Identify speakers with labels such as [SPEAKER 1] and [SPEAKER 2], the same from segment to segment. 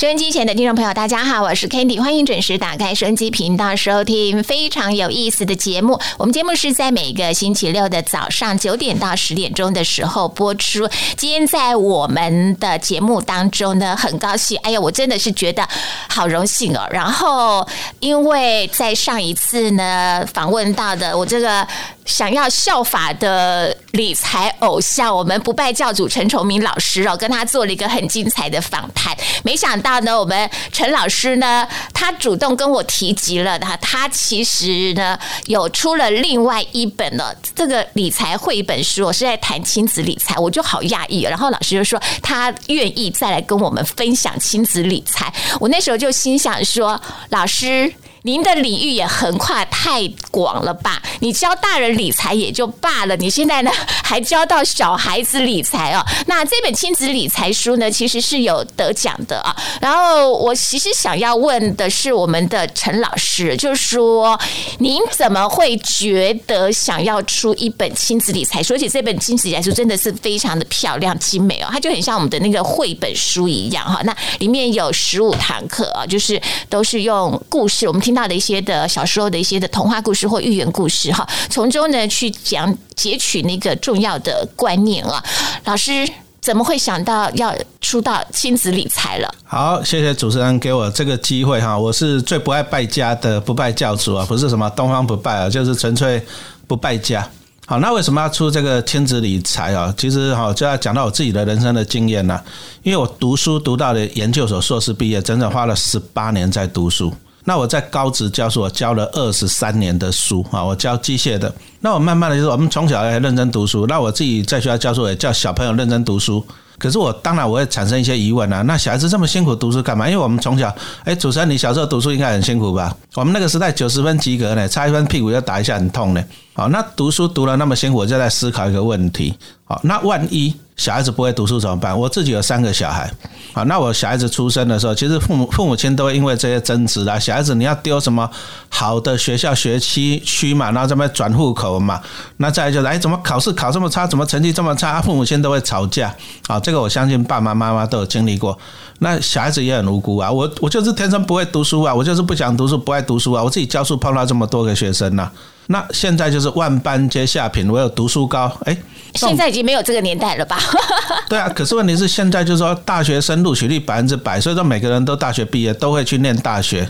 [SPEAKER 1] 收音机前的听众朋友，大家好，我是 Candy，欢迎准时打开收音机频道收听非常有意思的节目。我们节目是在每个星期六的早上九点到十点钟的时候播出。今天在我们的节目当中呢，很高兴，哎呀，我真的是觉得好荣幸哦。然后，因为在上一次呢访问到的我这个。想要效法的理财偶像，我们不败教主陈崇明老师哦，跟他做了一个很精彩的访谈。没想到呢，我们陈老师呢，他主动跟我提及了他，他其实呢有出了另外一本了这个理财绘本书，我是在谈亲子理财，我就好讶异。然后老师就说他愿意再来跟我们分享亲子理财，我那时候就心想说，老师。您的领域也横跨太广了吧？你教大人理财也就罢了，你现在呢还教到小孩子理财哦。那这本亲子理财书呢，其实是有得奖的啊。然后我其实想要问的是，我们的陈老师，就是说您怎么会觉得想要出一本亲子理财书？而且这本亲子理财书真的是非常的漂亮精美哦，它就很像我们的那个绘本书一样哈。那里面有十五堂课啊，就是都是用故事，我们听。到的一些的小时候的一些的童话故事或寓言故事哈，从中呢去讲截取那个重要的观念啊。老师怎么会想到要出到亲子理财了？
[SPEAKER 2] 好，谢谢主持人给我这个机会哈。我是最不爱败家的不败教主啊，不是什么东方不败啊，就是纯粹不败家。好，那为什么要出这个亲子理财啊？其实哈就要讲到我自己的人生的经验了，因为我读书读到了研究所硕士毕业，整整花了十八年在读书。那我在高职教书，我教了二十三年的书啊，我教机械的。那我慢慢的就是我们从小要认真读书。那我自己在学校教书也叫小朋友认真读书。可是我当然我会产生一些疑问啊，那小孩子这么辛苦读书干嘛？因为我们从小，哎，主持人你小时候读书应该很辛苦吧？我们那个时代九十分及格呢，差一分屁股要打一下很痛呢。好，那读书读了那么辛苦，就在思考一个问题。好，那万一小孩子不会读书怎么办？我自己有三个小孩。好，那我小孩子出生的时候，其实父母父母亲都会因为这些争执啦。小孩子你要丢什么好的学校学区区嘛，然后这边转户口嘛。那再就是，哎，怎么考试考这么差？怎么成绩这么差？父母亲都会吵架。好，这个我相信爸爸妈妈都有经历过。那小孩子也很无辜啊，我我就是天生不会读书啊，我就是不想读书，不爱读书啊。我自己教书碰到这么多个学生呐。那现在就是万般皆下品，唯有读书高。哎，
[SPEAKER 1] 现在已经没有这个年代了吧？
[SPEAKER 2] 对啊，可是问题是现在就是说大学生录取率百分之百，所以说每个人都大学毕业都会去念大学。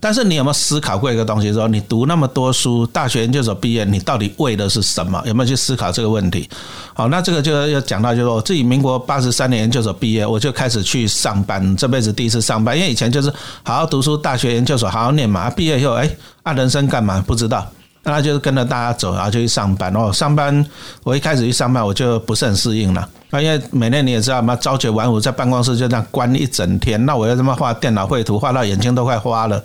[SPEAKER 2] 但是你有没有思考过一个东西？说你读那么多书，大学研究所毕业，你到底为的是什么？有没有去思考这个问题？好，那这个就要讲到，就是我自己民国八十三年研究所毕业，我就开始去上班，这辈子第一次上班。因为以前就是好好读书，大学研究所好好念嘛。毕业以后，哎，啊，人生干嘛？不知道。那就是跟着大家走，然后就去上班。哦，上班我一开始去上班，我就不是很适应了。那因为每天你也知道嘛，朝九晚五在办公室就这样关一整天。那我要这么画电脑绘图，画到眼睛都快花了。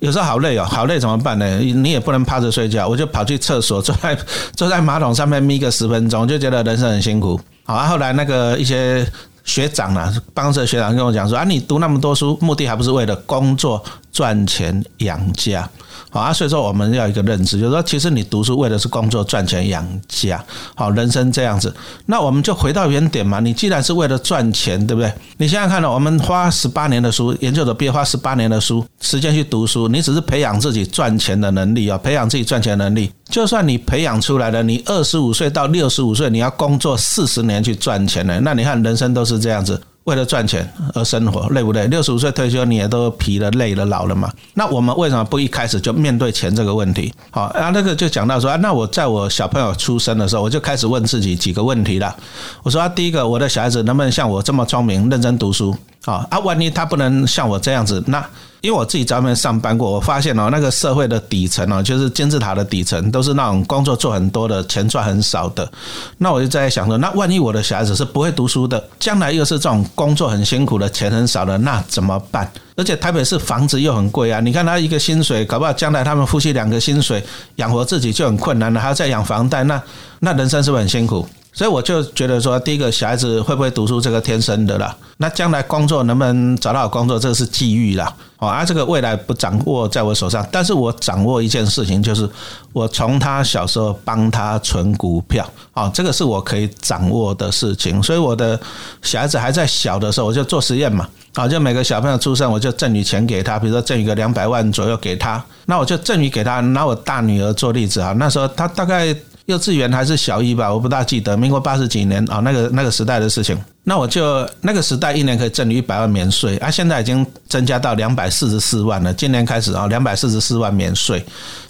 [SPEAKER 2] 有时候好累哦，好累怎么办呢？你也不能趴着睡觉，我就跑去厕所，坐在坐在马桶上面眯个十分钟，就觉得人生很辛苦。好，啊后来那个一些学长啊，办公室的学长跟我讲说啊，你读那么多书，目的还不是为了工作赚钱养家。好啊，所以说我们要一个认知，就是说，其实你读书为的是工作赚钱养家，好，人生这样子，那我们就回到原点嘛。你既然是为了赚钱，对不对？你现在看到我们花十八年的书，研究的毕业花十八年的书时间去读书，你只是培养自己赚钱的能力啊，培养自己赚钱能力。就算你培养出来了，你二十五岁到六十五岁，你要工作四十年去赚钱呢，那你看人生都是这样子。为了赚钱而生活，累不累？六十五岁退休，你也都疲了、累了、老了嘛？那我们为什么不一开始就面对钱这个问题？好，啊那个就讲到说啊，那我在我小朋友出生的时候，我就开始问自己几个问题了。我说，第一个，我的小孩子能不能像我这么聪明、认真读书？啊啊，万一他不能像我这样子，那。因为我自己在外面上班过，我发现哦，那个社会的底层哦，就是金字塔的底层，都是那种工作做很多的，钱赚很少的。那我就在想说，那万一我的小孩子是不会读书的，将来又是这种工作很辛苦的，钱很少的，那怎么办？而且台北市房子又很贵啊，你看他一个薪水，搞不好将来他们夫妻两个薪水养活自己就很困难了，还要再养房贷，那那人生是不是很辛苦？所以我就觉得说，第一个小孩子会不会读书，这个天生的啦。那将来工作能不能找到好工作，这个是机遇啦。哦，而这个未来不掌握在我手上，但是我掌握一件事情，就是我从他小时候帮他存股票，哦，这个是我可以掌握的事情。所以我的小孩子还在小的时候，我就做实验嘛，啊，就每个小朋友出生，我就赠予钱给他，比如说赠予个两百万左右给他，那我就赠予给他。拿我大女儿做例子啊，那时候他大概。幼稚园还是小一吧，我不大记得。民国八十几年啊，那个那个时代的事情，那我就那个时代一年可以挣一百万免税，啊，现在已经增加到两百四十四万了。今年开始啊，两百四十四万免税。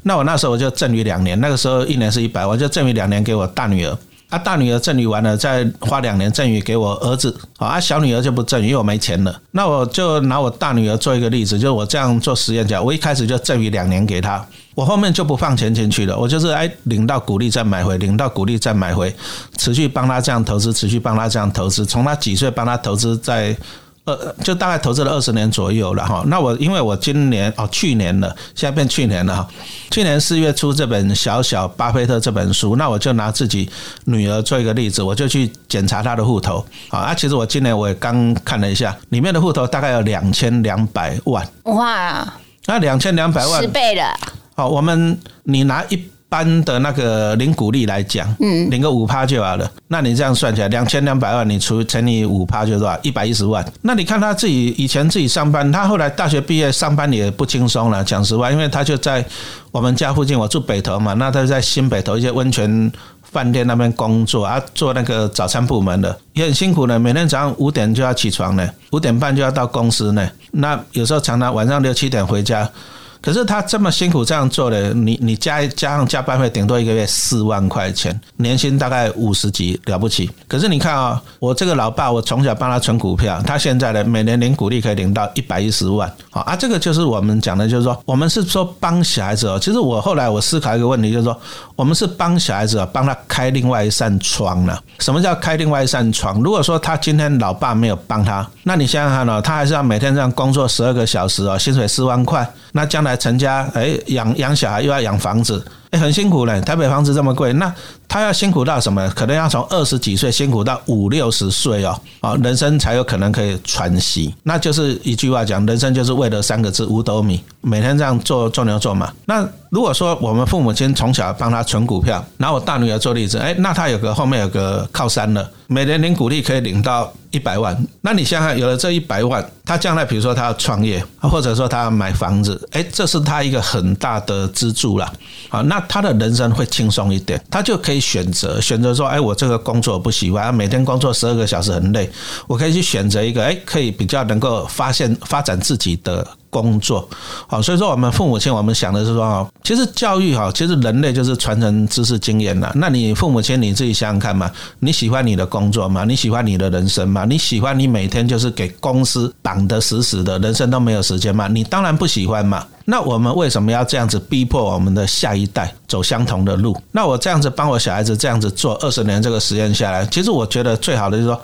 [SPEAKER 2] 那我那时候我就赠予两年，那个时候一年是一百万，就赠予两年给我大女儿。啊，大女儿赠予完了，再花两年赠予给我儿子。啊，小女儿就不赠予，因为我没钱了。那我就拿我大女儿做一个例子，就是我这样做实验讲，我一开始就赠予两年给她。我后面就不放钱进去了，我就是哎领到股利再买回，领到股利再买回，持续帮他这样投资，持续帮他这样投资，从他几岁帮他投资，在呃就大概投资了二十年左右了哈。那我因为我今年哦去年了，现在变去年了哈。去年四月出这本《小小巴菲特》这本书，那我就拿自己女儿做一个例子，我就去检查她的户头啊。其实我今年我也刚看了一下，里面的户头大概有两千两百万哇，那两千两百万
[SPEAKER 1] 十倍了。
[SPEAKER 2] 好，我们你拿一般的那个零股利来讲，嗯，领个五趴就好了。那你这样算起来，两千两百万，你除乘以五趴就是多少？一百一十万。那你看他自己以前自己上班，他后来大学毕业上班也不轻松了。讲实话，因为他就在我们家附近，我住北头嘛，那他在新北头一些温泉饭店那边工作啊，做那个早餐部门的，也很辛苦的。每天早上五点就要起床呢，五点半就要到公司呢。那有时候常常晚上六七点回家。可是他这么辛苦这样做的，你你加加上加班费，顶多一个月四万块钱，年薪大概五十几，了不起。可是你看啊，我这个老爸，我从小帮他存股票，他现在呢，每年领股利可以领到一百一十万，好啊，这个就是我们讲的，就是说，我们是说帮小孩子哦。其实我后来我思考一个问题，就是说，我们是帮小孩子帮他开另外一扇窗了。什么叫开另外一扇窗？如果说他今天老爸没有帮他，那你想想看哦，他还是要每天这样工作十二个小时哦，薪水四万块。那将来成家，哎，养养小孩又要养房子，哎，很辛苦嘞。台北房子这么贵，那他要辛苦到什么？可能要从二十几岁辛苦到五六十岁哦，啊，人生才有可能可以喘息。那就是一句话讲，人生就是为了三个字：五斗米。每天这样做做牛做马。那如果说我们父母亲从小帮他存股票，拿我大女儿做例子，哎，那他有个后面有个靠山了。每年领股利可以领到一百万，那你想想，有了这一百万，他将来比如说他要创业，或者说他要买房子，哎，这是他一个很大的支柱了。好，那他的人生会轻松一点，他就可以选择选择说，哎，我这个工作不喜欢，每天工作十二个小时很累，我可以去选择一个，哎，可以比较能够发现发展自己的。工作好，所以说我们父母亲，我们想的是说哦，其实教育哈，其实人类就是传承知识经验的。那你父母亲你自己想想看嘛，你喜欢你的工作吗？你喜欢你的人生吗？你喜欢你每天就是给公司绑得死死的，人生都没有时间吗？你当然不喜欢嘛。那我们为什么要这样子逼迫我们的下一代走相同的路？那我这样子帮我小孩子这样子做二十年这个实验下来，其实我觉得最好的就是说，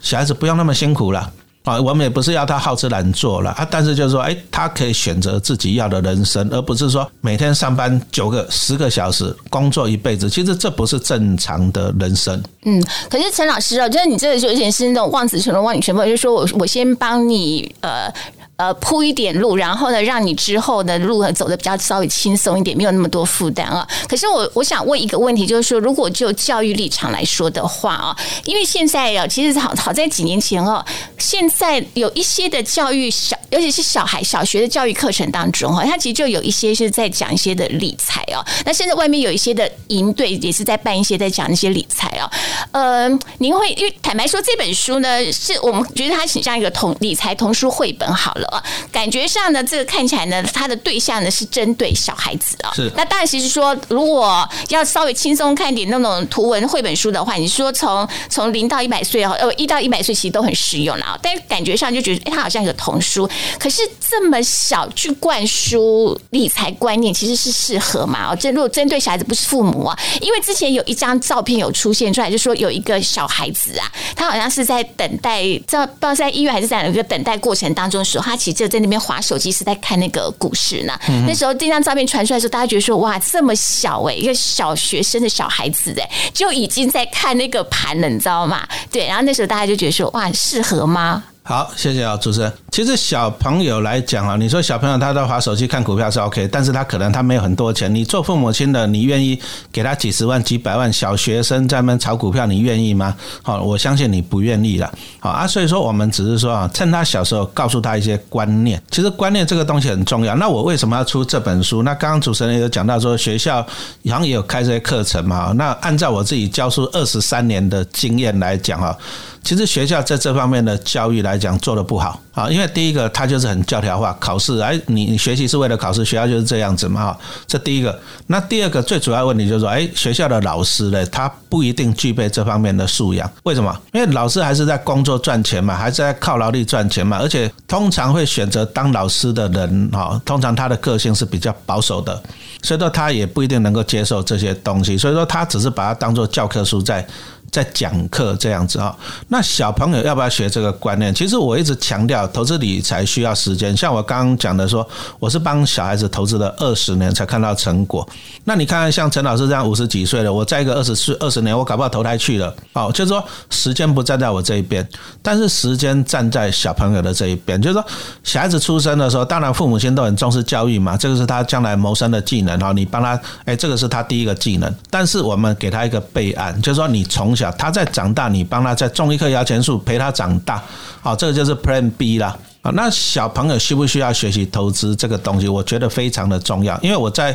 [SPEAKER 2] 小孩子不用那么辛苦了。啊，我们也不是要他好吃懒做了啊，但是就是说，哎，他可以选择自己要的人生，而不是说每天上班九个、十个小时，工作一辈子。其实这不是正常的人生。
[SPEAKER 1] 嗯，可是陈老师啊，就是你这个就有点是那种望子成龙、望女成凤，就是说我我先帮你呃。呃，铺一点路，然后呢，让你之后的路走的比较稍微轻松一点，没有那么多负担啊。可是我我想问一个问题，就是说，如果就教育立场来说的话啊，因为现在啊，其实好好在几年前哦，现在有一些的教育小，尤其是小孩小学的教育课程当中哈，它其实就有一些是在讲一些的理财哦。那现在外面有一些的营队也是在办一些在讲一些理财哦。呃，您会因为坦白说，这本书呢，是我们觉得它挺像一个童理财童书绘本好了。感觉上呢，这个看起来呢，它的对象呢是针对小孩子啊。
[SPEAKER 2] 是。
[SPEAKER 1] 那当然，其实说如果要稍微轻松看点那种图文绘本书的话，你说从从零到一百岁哦，呃，一到一百岁其实都很实用了。但是感觉上就觉得，哎，它好像一个童书。可是这么小去灌输理财观念，其实是适合嘛？哦，这如果针对小孩子，不是父母啊。因为之前有一张照片有出现出来，就说有一个小孩子啊，他好像是在等待，在不知道在医院还是在一个等待过程当中的时候，他。其实就在那边划手机，是在看那个股市呢。那时候这张照片传出来的时候，大家觉得说哇，这么小哎，一个小学生的小孩子哎，就已经在看那个盘了，你知道吗？对，然后那时候大家就觉得说哇，适合吗？
[SPEAKER 2] 好，谢谢啊，主持人。其实小朋友来讲啊，你说小朋友他在划手机看股票是 OK，但是他可能他没有很多钱。你做父母亲的，你愿意给他几十万、几百万？小学生在那炒股票，你愿意吗？好，我相信你不愿意了。好啊，所以说我们只是说啊，趁他小时候告诉他一些观念。其实观念这个东西很重要。那我为什么要出这本书？那刚刚主持人也有讲到说，学校好像也有开这些课程嘛。那按照我自己教书二十三年的经验来讲啊。其实学校在这方面的教育来讲做的不好啊，因为第一个它就是很教条化，考试哎，你学习是为了考试，学校就是这样子嘛。这第一个，那第二个最主要问题就是说，哎，学校的老师呢，他不一定具备这方面的素养。为什么？因为老师还是在工作赚钱嘛，还是在靠劳力赚钱嘛，而且通常会选择当老师的人哈，通常他的个性是比较保守的，所以说他也不一定能够接受这些东西，所以说他只是把它当做教科书在。在讲课这样子啊，那小朋友要不要学这个观念？其实我一直强调，投资理财需要时间。像我刚刚讲的说，我是帮小孩子投资了二十年才看到成果。那你看，像陈老师这样五十几岁了，我在一个二十岁二十年，我搞不好投胎去了。哦，就是说时间不站在我这一边，但是时间站在小朋友的这一边。就是说，小孩子出生的时候，当然父母亲都很重视教育嘛，这个是他将来谋生的技能哈。你帮他，哎，这个是他第一个技能。但是我们给他一个备案，就是说你从他在长大，你帮他再种一棵摇钱树，陪他长大，好，这个就是 Plan B 啦。啊，那小朋友需不需要学习投资这个东西？我觉得非常的重要，因为我在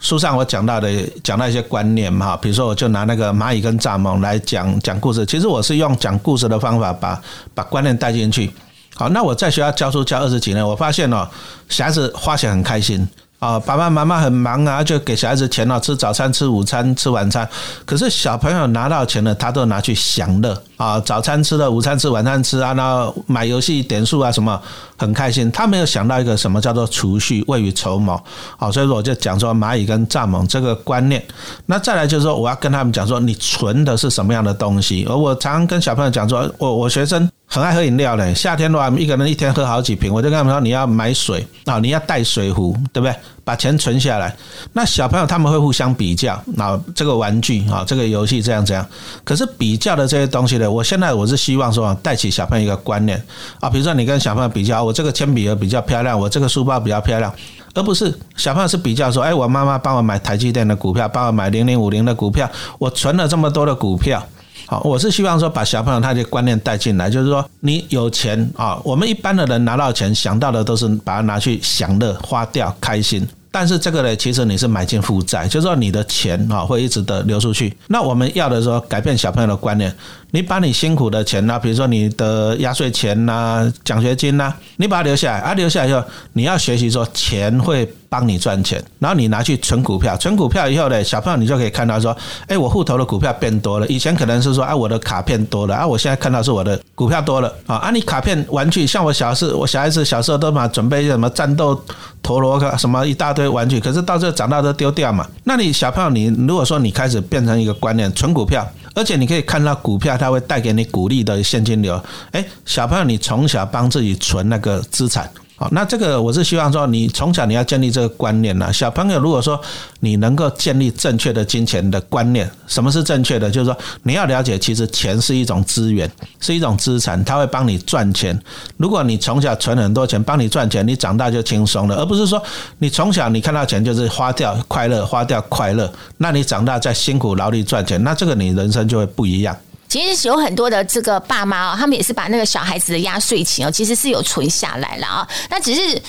[SPEAKER 2] 书上我讲到的讲到一些观念嘛，比如说我就拿那个蚂蚁跟蚱蜢来讲讲故事，其实我是用讲故事的方法把把观念带进去。好，那我在学校教书教二十几年，我发现哦，小孩子花钱很开心。啊，爸爸妈妈很忙啊，就给小孩子钱了，吃早餐、吃午餐、吃晚餐。可是小朋友拿到钱了，他都拿去享乐啊，早餐吃了，午餐吃，晚餐吃啊，然后买游戏点数啊，什么很开心。他没有想到一个什么叫做储蓄、未雨绸缪。好，所以说我就讲说蚂蚁跟蚱蜢这个观念。那再来就是说，我要跟他们讲说，你存的是什么样的东西？而我常常跟小朋友讲说，我我学生。很爱喝饮料嘞，夏天的话，一个人一天喝好几瓶。我就跟他们说，你要买水啊，你要带水壶，对不对？把钱存下来。那小朋友他们会互相比较那，这个玩具啊，这个游戏这样这样。可是比较的这些东西呢，我现在我是希望说，带起小朋友一个观念啊，比如说你跟小朋友比较，我这个铅笔盒比较漂亮，我这个书包比较漂亮，而不是小朋友是比较说，哎，我妈妈帮我买台积电的股票，帮我买零零五零的股票，我存了这么多的股票。好，我是希望说把小朋友他的观念带进来，就是说你有钱啊，我们一般的人拿到钱想到的都是把它拿去享乐、花掉、开心。但是这个呢，其实你是买进负债，就是说你的钱啊会一直的流出去。那我们要的说改变小朋友的观念，你把你辛苦的钱呐，比如说你的压岁钱呐、奖学金呐，你把它留下来，啊，留下来以后，你要学习说钱会帮你赚钱，然后你拿去存股票，存股票以后呢，小朋友你就可以看到说，哎，我户头的股票变多了，以前可能是说啊我的卡片多了，啊我现在看到是我的股票多了啊，啊你卡片玩具，像我小时我小孩子小时候都嘛准备什么战斗陀螺什么一大堆。玩具，可是到这长大都丢掉嘛？那你小朋友，你如果说你开始变成一个观念，存股票，而且你可以看到股票它会带给你鼓励的现金流，哎，小朋友，你从小帮自己存那个资产。好，那这个我是希望说，你从小你要建立这个观念呢。小朋友如果说你能够建立正确的金钱的观念，什么是正确的？就是说你要了解，其实钱是一种资源，是一种资产，它会帮你赚钱。如果你从小存很多钱帮你赚钱，你长大就轻松了，而不是说你从小你看到钱就是花掉快乐，花掉快乐，那你长大再辛苦劳力赚钱，那这个你人生就会不一样。
[SPEAKER 1] 其实有很多的这个爸妈哦，他们也是把那个小孩子的压岁钱哦，其实是有存下来了啊，那只是。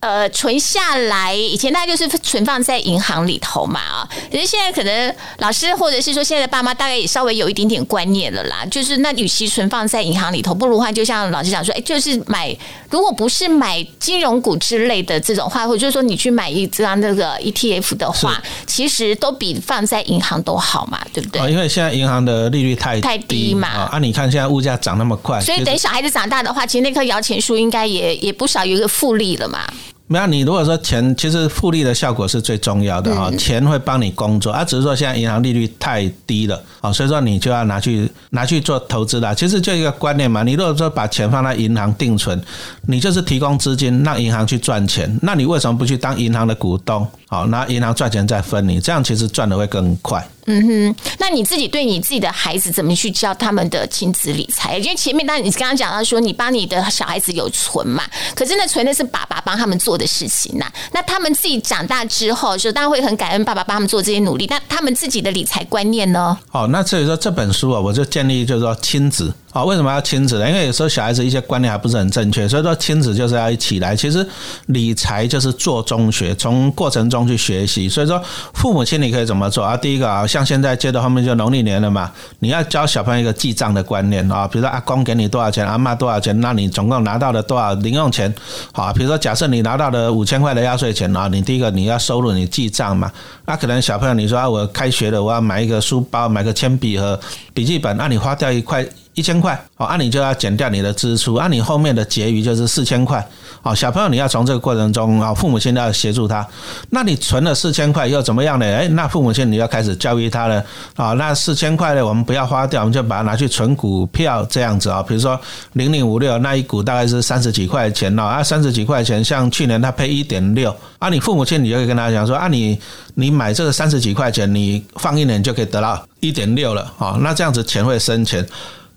[SPEAKER 1] 呃，存下来以前大概就是存放在银行里头嘛。啊，可是现在可能老师或者是说现在的爸妈大概也稍微有一点点观念了啦，就是那与其存放在银行里头，不如话就像老师讲说，哎，就是买，如果不是买金融股之类的这种话，或者就是说你去买一张那个 ETF 的话，其实都比放在银行都好嘛，对不对？
[SPEAKER 2] 因为现在银行的利率太
[SPEAKER 1] 太低嘛。
[SPEAKER 2] 啊，你看现在物价涨那么快，
[SPEAKER 1] 所以等小孩子长大的话，其实那棵摇钱树应该也也不少有一个复利了嘛。
[SPEAKER 2] 没有，你如果说钱，其实复利的效果是最重要的哈，钱会帮你工作，啊，只是说现在银行利率太低了啊，所以说你就要拿去拿去做投资了。其实就一个观念嘛，你如果说把钱放在银行定存，你就是提供资金让银行去赚钱，那你为什么不去当银行的股东？好，拿银行赚钱再分你，这样其实赚的会更快。
[SPEAKER 1] 嗯哼，那你自己对你自己的孩子怎么去教他们的亲子理财？因为前面当你刚刚讲到说，你帮你的小孩子有存嘛，可是那存的是爸爸帮他们做的事情呐。那他们自己长大之后，就当然会很感恩爸爸帮他们做这些努力。那他们自己的理财观念呢？
[SPEAKER 2] 哦，那所以说这本书啊，我就建立就是说亲子。啊，为什么要亲子呢？因为有时候小孩子一些观念还不是很正确，所以说亲子就是要一起来。其实理财就是做中学，从过程中去学习。所以说父母亲你可以怎么做啊？第一个啊，像像现在接到后面就农历年了嘛，你要教小朋友一个记账的观念啊。比如说阿公给你多少钱，阿妈多少钱，那你总共拿到了多少零用钱？好，比如说假设你拿到了五千块的压岁钱啊，你第一个你要收入你记账嘛。那可能小朋友你说啊，我开学了，我要买一个书包，买个铅笔和笔记本，那你花掉一块。一千块，哦，那你就要减掉你的支出，那你后面的结余就是四千块，哦，小朋友你要从这个过程中啊，父母亲要协助他，那你存了四千块又怎么样呢？哎，那父母亲你要开始教育他了，啊，那四千块呢，我们不要花掉，我们就把它拿去存股票这样子啊，比如说零零五六那一股大概是三十几块钱哦，啊，三十几块钱，像去年他配一点六，啊，你父母亲你就可以跟他讲说，啊，你你买这个三十几块钱，你放一年就可以得到一点六了，啊，那这样子钱会生钱。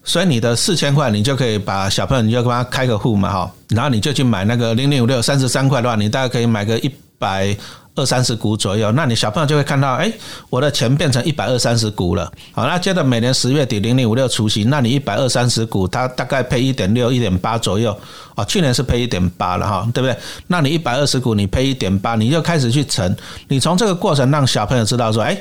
[SPEAKER 2] 所以你的四千块，你就可以把小朋友，你就帮他开个户嘛，哈，然后你就去买那个零零五六三十三块的话，你大概可以买个一百二三十股左右，那你小朋友就会看到，哎，我的钱变成一百二三十股了，好，那接着每年十月底零零五六除息，那你一百二三十股，它大概配一点六、一点八左右，哦，去年是配一点八了哈，对不对？那你一百二十股，你配一点八，你就开始去乘，你从这个过程让小朋友知道说，哎，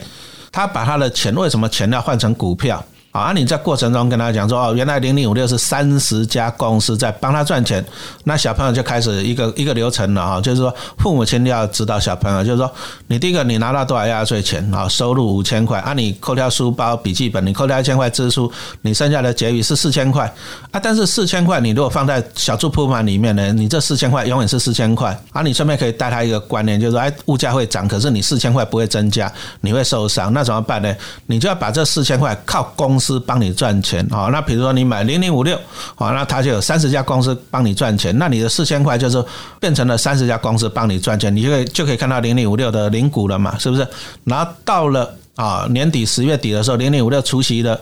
[SPEAKER 2] 他把他的钱为什么钱要换成股票？啊，你在过程中跟他讲说，哦，原来零零五六是三十家公司在帮他赚钱，那小朋友就开始一个一个流程了哈，就是说父母亲要指导小朋友，就是说你第一个你拿到多少压岁钱啊，收入五千块，啊，你扣掉书包、笔记本，你扣掉一千块支出，你剩下的结余是四千块啊，但是四千块你如果放在小猪铺满里面呢，你这四千块永远是四千块，啊，你顺便可以带他一个观念，就是说，哎，物价会涨，可是你四千块不会增加，你会受伤，那怎么办呢？你就要把这四千块靠公司帮你赚钱啊，那比如说你买零零五六啊，那他就有三十家公司帮你赚钱，那你的四千块就是变成了三十家公司帮你赚钱，你就可以就可以看到零零五六的零股了嘛，是不是？然后到了啊年底十月底的时候，零零五六出息了。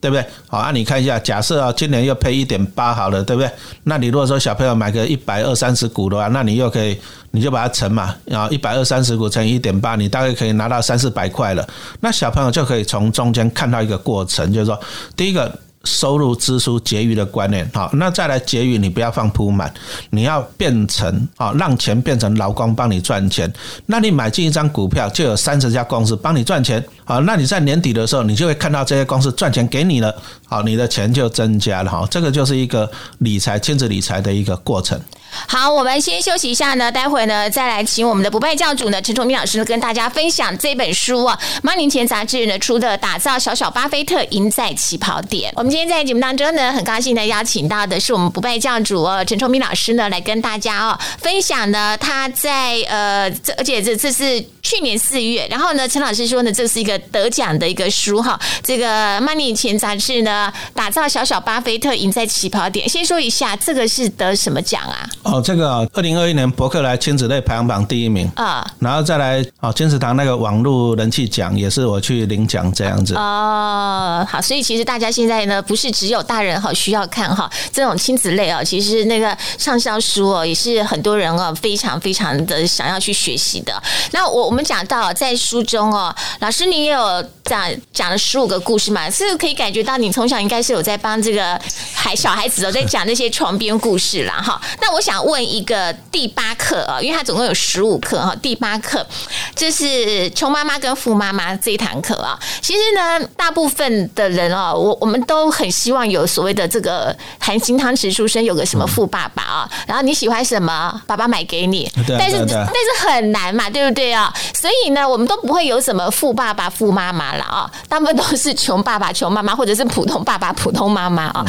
[SPEAKER 2] 对不对？好，那你看一下，假设啊，今年又配一点八好了，对不对？那你如果说小朋友买个一百二三十股的话，那你又可以，你就把它乘嘛，然后一百二三十股乘一点八，你大概可以拿到三四百块了。那小朋友就可以从中间看到一个过程，就是说，第一个。收入、支出、结余的观念，好，那再来结余，你不要放铺满，你要变成啊，让钱变成劳工帮你赚钱。那你买进一张股票，就有三十家公司帮你赚钱，好，那你在年底的时候，你就会看到这些公司赚钱给你了，好，你的钱就增加了，好，这个就是一个理财、亲子理财的一个过程。
[SPEAKER 1] 好，我们先休息一下呢，待会呢再来请我们的不败教主呢陈崇明老师跟大家分享这本书啊，《妈年前杂志》呢出的《打造小小巴菲特，赢在起跑点》。我们今天在节目当中呢，很高兴的邀请到的是我们不败教主哦陈崇明老师呢来跟大家哦分享呢他在呃这而且这这是去年四月，然后呢陈老师说呢这是一个得奖的一个书哈，这个《Money 前杂志》呢打造小小巴菲特，赢在起跑点。先说一下这个是得什么奖啊？
[SPEAKER 2] 哦，这个二零二一年博客来亲子类排行榜第一名啊，然后再来哦，金石堂那个网络人气奖也是我去领奖这样子
[SPEAKER 1] 哦。好，所以其实大家现在呢，不是只有大人哈需要看哈，这种亲子类啊，其实那个畅销书哦，也是很多人哦非常非常的想要去学习的。那我我们讲到在书中哦，老师你也有讲讲了十五个故事嘛，是可以感觉到你从小应该是有在帮这个孩小孩子哦在讲那些床边故事啦哈。那我想。问一个第八课啊，因为它总共有十五课哈。第八课就是穷妈妈跟富妈妈这一堂课啊。其实呢，大部分的人哦，我我们都很希望有所谓的这个含金汤匙出生，有个什么富爸爸啊。然后你喜欢什么，爸爸买给你。但是但是很难嘛，对不对啊？所以呢，我们都不会有什么富爸爸、富妈妈了啊，大部分都是穷爸爸、穷妈妈，或者是普通爸爸、普通妈妈啊。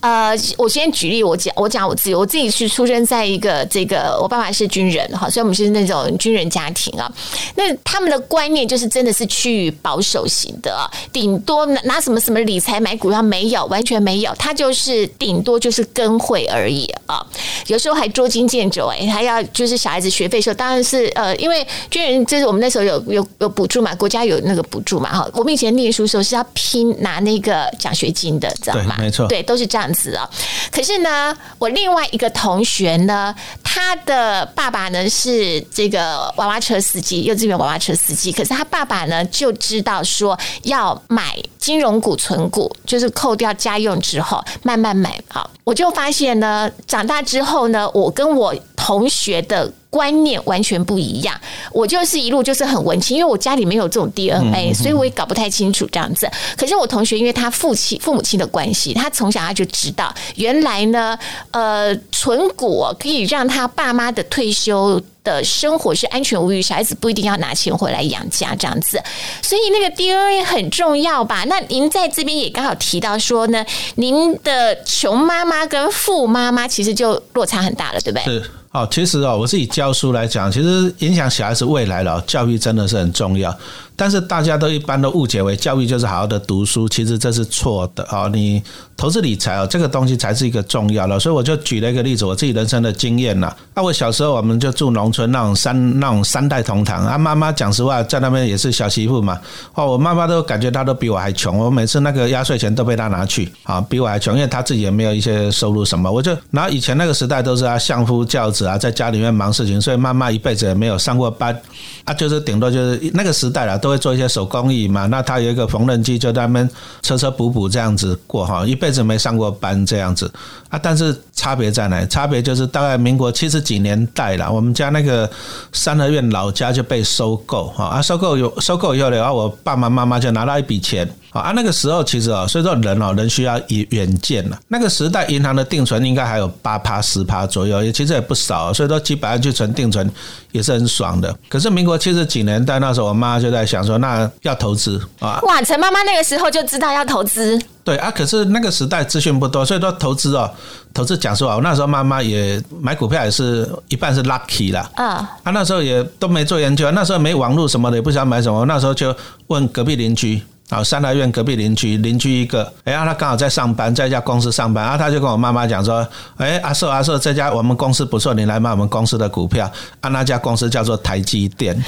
[SPEAKER 1] 呃，我先举例，我讲我讲我自己，我自己是出生在一个这个，我爸爸是军人哈，所以我们是那种军人家庭啊。那他们的观念就是真的是趋于保守型的啊，顶多拿拿什么什么理财买股票没有，完全没有，他就是顶多就是跟会而已啊。有时候还捉襟见肘哎，还要就是小孩子学费时候，当然是呃，因为军人就是我们那时候有有有补助嘛，国家有那个补助嘛哈。我们以前念书时候是要拼拿那个奖学金的，知道吗？
[SPEAKER 2] 没错，
[SPEAKER 1] 对，都是这样子啊。可是呢，我另外一个同学呢，他的爸爸呢是这个娃娃车司机，幼稚园娃娃车司机。可是他爸爸呢就知道说要买金融股、存股，就是扣掉家用之后慢慢买好。我就发现呢，长大之后呢，我跟我同学的。观念完全不一样，我就是一路就是很文青，因为我家里没有这种 DNA，所以我也搞不太清楚这样子。可是我同学因为他父亲父母亲的关系，他从小他就知道，原来呢，呃，存股可以让他爸妈的退休的生活是安全无虞，小孩子不一定要拿钱回来养家这样子。所以那个 DNA 很重要吧？那您在这边也刚好提到说呢，您的穷妈妈跟富妈妈其实就落差很大了，对不对？
[SPEAKER 2] 是。哦，其实哦，我自己教书来讲，其实影响小孩子未来了，教育真的是很重要。但是大家都一般都误解为教育就是好好的读书，其实这是错的啊！你投资理财哦，这个东西才是一个重要的。所以我就举了一个例子，我自己人生的经验呐。那我小时候我们就住农村那种三那种三代同堂啊，妈妈讲实话在那边也是小媳妇嘛。哦，我妈妈都感觉她都比我还穷，我每次那个压岁钱都被她拿去啊，比我还穷，因为她自己也没有一些收入什么。我就然后以前那个时代都是啊相夫教子啊，在家里面忙事情，所以妈妈一辈子也没有上过班啊，就是顶多就是那个时代了。都会做一些手工艺嘛，那他有一个缝纫机，就在那边车车补补这样子过哈，一辈子没上过班这样子啊。但是差别在哪？差别就是大概民国七十几年代了，我们家那个三合院老家就被收购哈啊，收购有收购以后的话，我爸爸妈妈就拿到一笔钱。啊，那个时候其实啊，所以说人哦，人需要远远见了。那个时代银行的定存应该还有八趴十趴左右，也其实也不少。所以说几百万去存定存也是很爽的。可是民国七十几年代那时候，我妈就在想说，那要投资啊。
[SPEAKER 1] 哇，陈妈妈那个时候就知道要投资。
[SPEAKER 2] 对啊，可是那个时代资讯不多，所以说投资哦，投资讲实话，我那时候妈妈也买股票也是一半是 lucky 啦。啊，她那时候也都没做研究，那时候没网络什么的，也不想买什么，那时候就问隔壁邻居。啊，三大院隔壁邻居，邻居一个，哎呀，他刚好在上班，在一家公司上班，然后他就跟我妈妈讲说，哎，阿寿阿寿，这家我们公司不错，你来买我们公司的股票，啊，那家公司叫做台积电。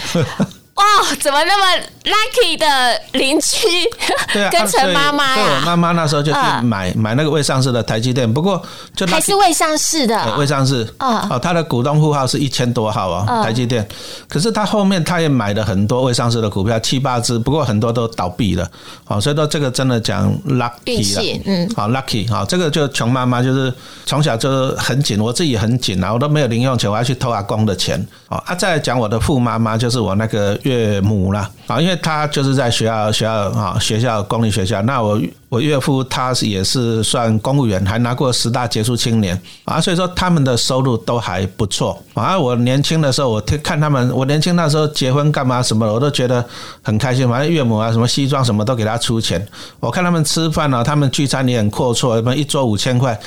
[SPEAKER 1] 哦，怎么那么 lucky 的邻居？
[SPEAKER 2] 对啊，
[SPEAKER 1] 跟陈妈妈
[SPEAKER 2] 呀。我妈妈那时候就去买买那个未上市的台积电，不过就
[SPEAKER 1] 还是未上市的，
[SPEAKER 2] 未上市啊。哦，他的股东户号是一千多号啊，台积电。可是他后面他也买了很多未上市的股票，七八只，不过很多都倒闭了。哦，所以说这个真的讲 lucky 了，嗯，好 lucky 好，这个就穷妈妈就是从小就很紧，我自己很紧啊，我都没有零用钱，我要去偷阿公的钱。哦，啊，再讲我的富妈妈，就是我那个。岳母了啊，因为他就是在学校学校啊学校公立学校，那我。我岳父他也是算公务员，还拿过十大杰出青年啊，所以说他们的收入都还不错啊。我年轻的时候，我听看他们，我年轻那时候结婚干嘛什么，我都觉得很开心。反正岳母啊，什么西装什么都给他出钱。我看他们吃饭啊，他们聚餐也很阔绰，什么一桌五千块。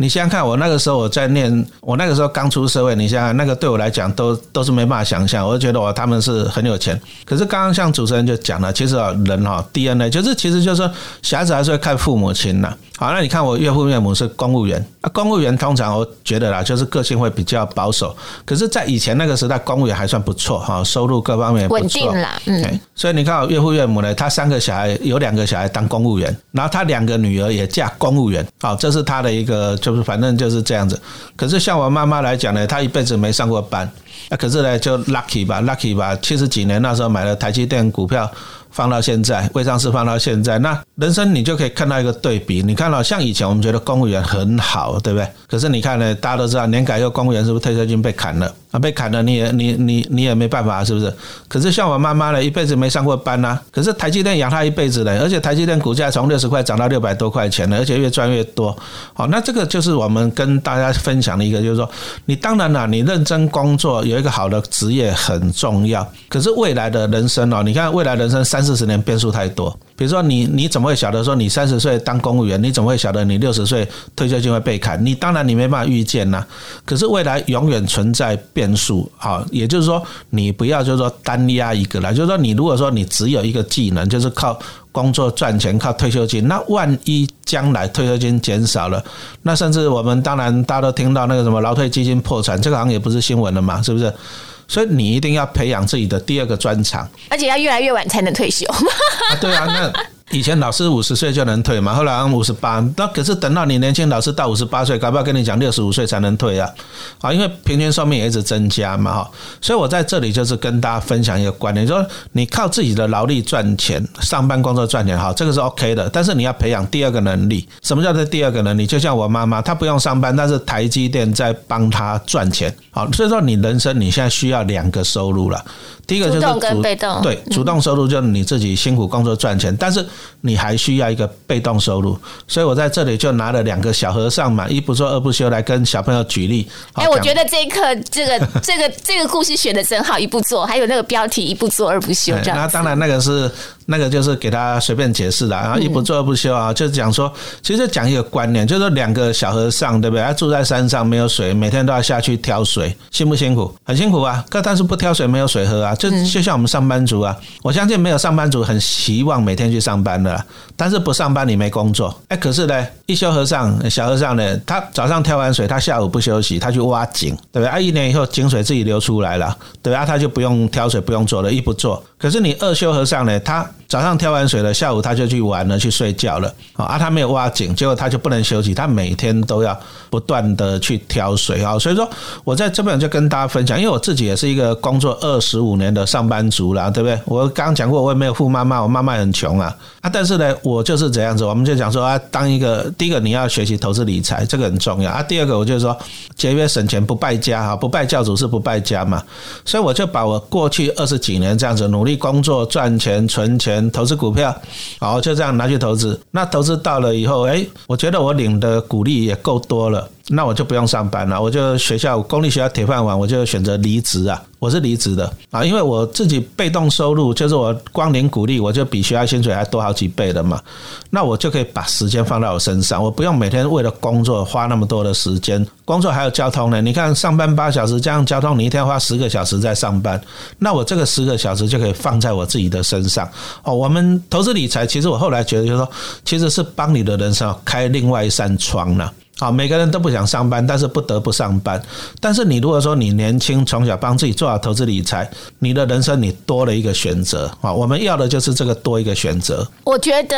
[SPEAKER 2] 你想想看，我那个时候我在念，我那个时候刚出社会，你想想那个对我来讲都都是没办法想象。我就觉得我他们是很有钱。可是刚刚像主持人就讲了，其实啊人哈 DNA 就是其实就是说小孩子还是。就看父母亲了。好，那你看我岳父岳母是公务员，啊，公务员通常我觉得啦，就是个性会比较保守。可是，在以前那个时代，公务员还算不错哈，收入各方面
[SPEAKER 1] 稳定啦。嗯，
[SPEAKER 2] 所以你看我岳父岳母呢，他三个小孩有两个小孩当公务员，然后他两个女儿也嫁公务员，好，这是他的一个，就是反正就是这样子。可是像我妈妈来讲呢，她一辈子没上过班，那可是呢就 lucky 吧，lucky 吧，七十几年那时候买了台积电股票。放到现在，未上市放到现在，那人生你就可以看到一个对比。你看到像以前我们觉得公务员很好，对不对？可是你看呢，大家都知道，年改以后公务员是不是退休金被砍了？啊，被砍了你也你你你也没办法，是不是？可是像我妈妈呢，一辈子没上过班呐，可是台积电养她一辈子呢，而且台积电股价从六十块涨到六百多块钱了，而且越赚越多。好，那这个就是我们跟大家分享的一个，就是说，你当然了，你认真工作，有一个好的职业很重要。可是未来的人生哦，你看未来人生三四十年变数太多。比如说你你怎么会晓得说你三十岁当公务员，你怎么会晓得你六十岁退休金会被砍？你当然你没办法预见呐。可是未来永远存在变数啊，也就是说你不要就是说单压一个了，就是说你如果说你只有一个技能，就是靠工作赚钱，靠退休金，那万一将来退休金减少了，那甚至我们当然大家都听到那个什么劳退基金破产，这个行业不是新闻了嘛，是不是？所以你一定要培养自己的第二个专长，
[SPEAKER 1] 而且要越来越晚才能退休。
[SPEAKER 2] 啊，对啊，那。以前老师五十岁就能退嘛，后来五十八，那可是等到你年轻老师到五十八岁，搞不好跟你讲六十五岁才能退啊，啊，因为平均寿命也一直增加嘛，哈，所以我在这里就是跟大家分享一个观念，说你靠自己的劳力赚钱，上班工作赚钱，好，这个是 OK 的，但是你要培养第二个能力，什么叫做第二个能力？就像我妈妈，她不用上班，但是台积电在帮她赚钱，好，所以说你人生你现在需要两个收入了。第一个就是
[SPEAKER 1] 主动跟被动，
[SPEAKER 2] 对，主动收入就是你自己辛苦工作赚钱，但是你还需要一个被动收入，所以我在这里就拿了两个小和尚嘛，一不做二不休来跟小朋友举例。
[SPEAKER 1] 哎，我觉得这一课这个 这个这个故事选的真好，一不做，还有那个标题一不做二不休这样。
[SPEAKER 2] 那当然那个是。那个就是给他随便解释的，然后一不做二不休啊，就是讲说，其实讲一个观念，就是两个小和尚，对不对？他住在山上，没有水，每天都要下去挑水，辛不辛苦？很辛苦啊！可但是不挑水，没有水喝啊，就就像我们上班族啊，我相信没有上班族很希望每天去上班的，但是不上班你没工作，哎，可是呢，一休和尚小和尚呢，他早上挑完水，他下午不休息，他去挖井，对不对？啊，一年以后井水自己流出来了，对啊？他就不用挑水，不用做了，一不做。可是你二修和尚呢，他早上挑完水了，下午他就去玩了，去睡觉了啊！他没有挖井，结果他就不能休息，他每天都要不断的去挑水啊！所以说，我在这边就跟大家分享，因为我自己也是一个工作二十五年的上班族啦，对不对？我刚刚讲过，我也没有富妈妈，我妈妈很穷啊啊！但是呢，我就是这样子，我们就讲说啊，当一个第一个你要学习投资理财，这个很重要啊。第二个，我就是说节约省钱不败家哈，不败教主是不败家嘛，所以我就把我过去二十几年这样子努力工作赚钱存钱。投资股票，好，就这样拿去投资。那投资到了以后，哎，我觉得我领的股利也够多了。那我就不用上班了，我就学校公立学校铁饭碗，我就选择离职啊！我是离职的啊，因为我自己被动收入就是我光领鼓励，我就比学校薪水还多好几倍的嘛。那我就可以把时间放在我身上，我不用每天为了工作花那么多的时间。工作还有交通呢，你看上班八小时，加上交通，你一天花十个小时在上班，那我这个十个小时就可以放在我自己的身上。哦，我们投资理财，其实我后来觉得就是说，其实是帮你的人生开另外一扇窗了。好，每个人都不想上班，但是不得不上班。但是你如果说你年轻，从小帮自己做好投资理财，你的人生你多了一个选择啊！我们要的就是这个多一个选择。
[SPEAKER 1] 我觉得，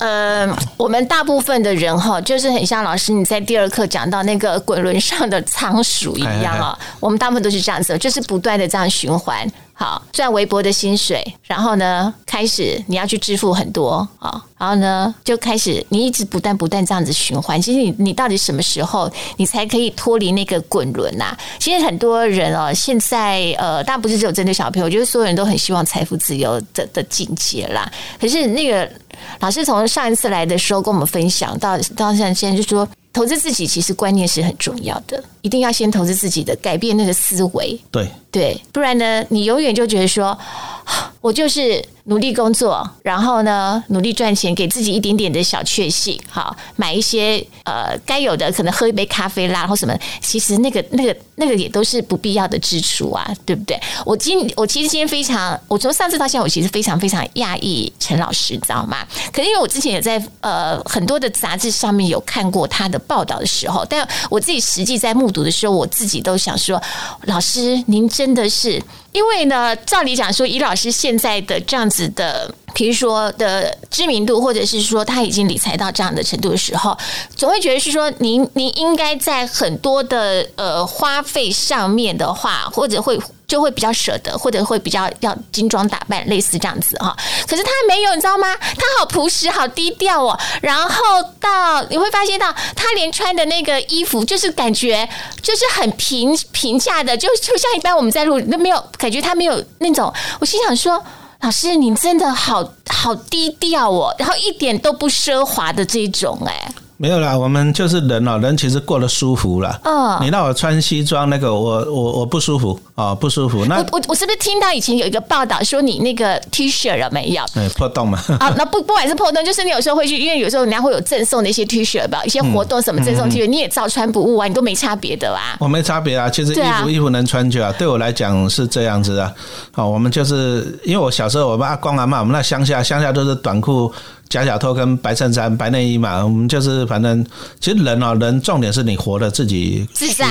[SPEAKER 1] 呃，我们大部分的人哈，就是很像老师你在第二课讲到那个滚轮上的仓鼠一样啊。我们大部分都是这样子，就是不断的这样循环。好赚微薄的薪水，然后呢，开始你要去支付很多啊，然后呢，就开始你一直不断不断这样子循环。其实你你到底什么时候你才可以脱离那个滚轮呐？其实很多人哦，现在呃，当然不是只有针对小朋友，我觉得所有人都很希望财富自由的的境界啦。可是那个老师从上一次来的时候跟我们分享到到，现在就说。投资自己其实观念是很重要的，一定要先投资自己的，改变那个思维。
[SPEAKER 2] 对
[SPEAKER 1] 对，不然呢，你永远就觉得说，我就是。努力工作，然后呢，努力赚钱，给自己一点点的小确幸，好，买一些呃该有的，可能喝一杯咖啡啦，或什么。其实那个、那个、那个也都是不必要的支出啊，对不对？我今我其实今天非常，我从上次到现在，我其实非常非常讶异陈老师，知道吗？可能因为我之前也在呃很多的杂志上面有看过他的报道的时候，但我自己实际在目睹的时候，我自己都想说，老师您真的是。因为呢，照理讲说，以老师现在的这样子的比如说的知名度，或者是说他已经理财到这样的程度的时候，总会觉得是说您您应该在很多的呃花费上面的话，或者会。就会比较舍得，或者会比较要精装打扮，类似这样子哈。可是他没有，你知道吗？他好朴实，好低调哦。然后到你会发现到，他连穿的那个衣服，就是感觉就是很平平价的，就就像一般我们在路都没有感觉他没有那种。我心想说，老师你真的好好低调哦，然后一点都不奢华的这种哎。
[SPEAKER 2] 没有啦，我们就是人哦，人其实过得舒服了。嗯，你让我穿西装，那个我我我不舒服啊，不舒服。
[SPEAKER 1] 那我我是不是听到以前有一个报道说你那个 T 恤有没有？
[SPEAKER 2] 哎，破洞嘛。
[SPEAKER 1] 啊，那不不管是破洞，就是你有时候会去，因为有时候人家会有赠送的一些 T 恤吧，一些活动什么赠送 T 恤，你也照穿不误啊，你都没差别的啊。
[SPEAKER 2] 我没差别啊，其实衣服衣服能穿就啊。对我来讲是这样子的。好，我们就是因为我小时候我们阿公阿妈，我们那乡下乡下都是短裤。假小偷跟白衬衫、白内衣嘛，我们就是反正，其实人啊，人重点是你活得自己
[SPEAKER 1] 自在。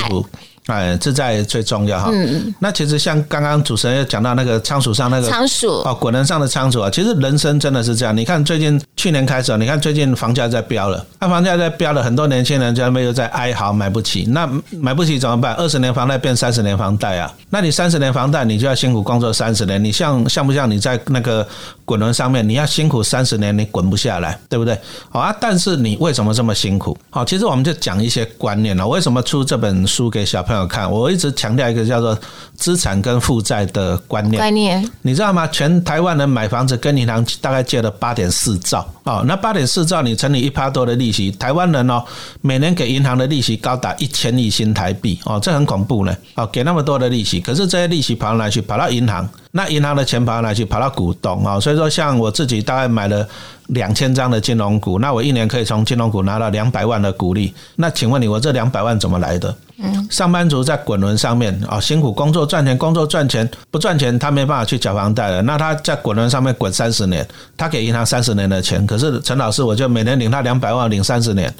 [SPEAKER 2] 哎，自在最重要哈。嗯嗯。那其实像刚刚主持人又讲到那个仓鼠上那个
[SPEAKER 1] 仓鼠
[SPEAKER 2] 哦，滚轮上的仓鼠啊，其实人生真的是这样。你看最近去年开始，你看最近房价在飙了，那房价在飙了，很多年轻人在那边又在哀嚎买不起。那买不起怎么办？二十年房贷变三十年房贷啊？那你三十年房贷，你就要辛苦工作三十年。你像像不像你在那个滚轮上面，你要辛苦三十年，你滚不下来，对不对？好啊，但是你为什么这么辛苦？好，其实我们就讲一些观念了。为什么出这本书给小朋友看？我一直强调一个叫做资产跟负债的观念。
[SPEAKER 1] 观念，
[SPEAKER 2] 你知道吗？全台湾人买房子跟银行大概借了八点四兆哦，那八点四兆你乘以一趴多的利息，台湾人哦每年给银行的利息高达一千亿新台币哦，这很恐怖呢哦，给那么多的利息，可是这些利息跑到哪去？跑到银行，那银行的钱跑到哪去？跑到股东啊，所以说像我自己大概买了。两千张的金融股，那我一年可以从金融股拿到两百万的股利。那请问你，我这两百万怎么来的？嗯，上班族在滚轮上面啊，辛苦工作赚钱，工作赚钱不赚钱，他没办法去缴房贷了。那他在滚轮上面滚三十年，他给银行三十年的钱，可是陈老师我就每年领他两百万，领三十年。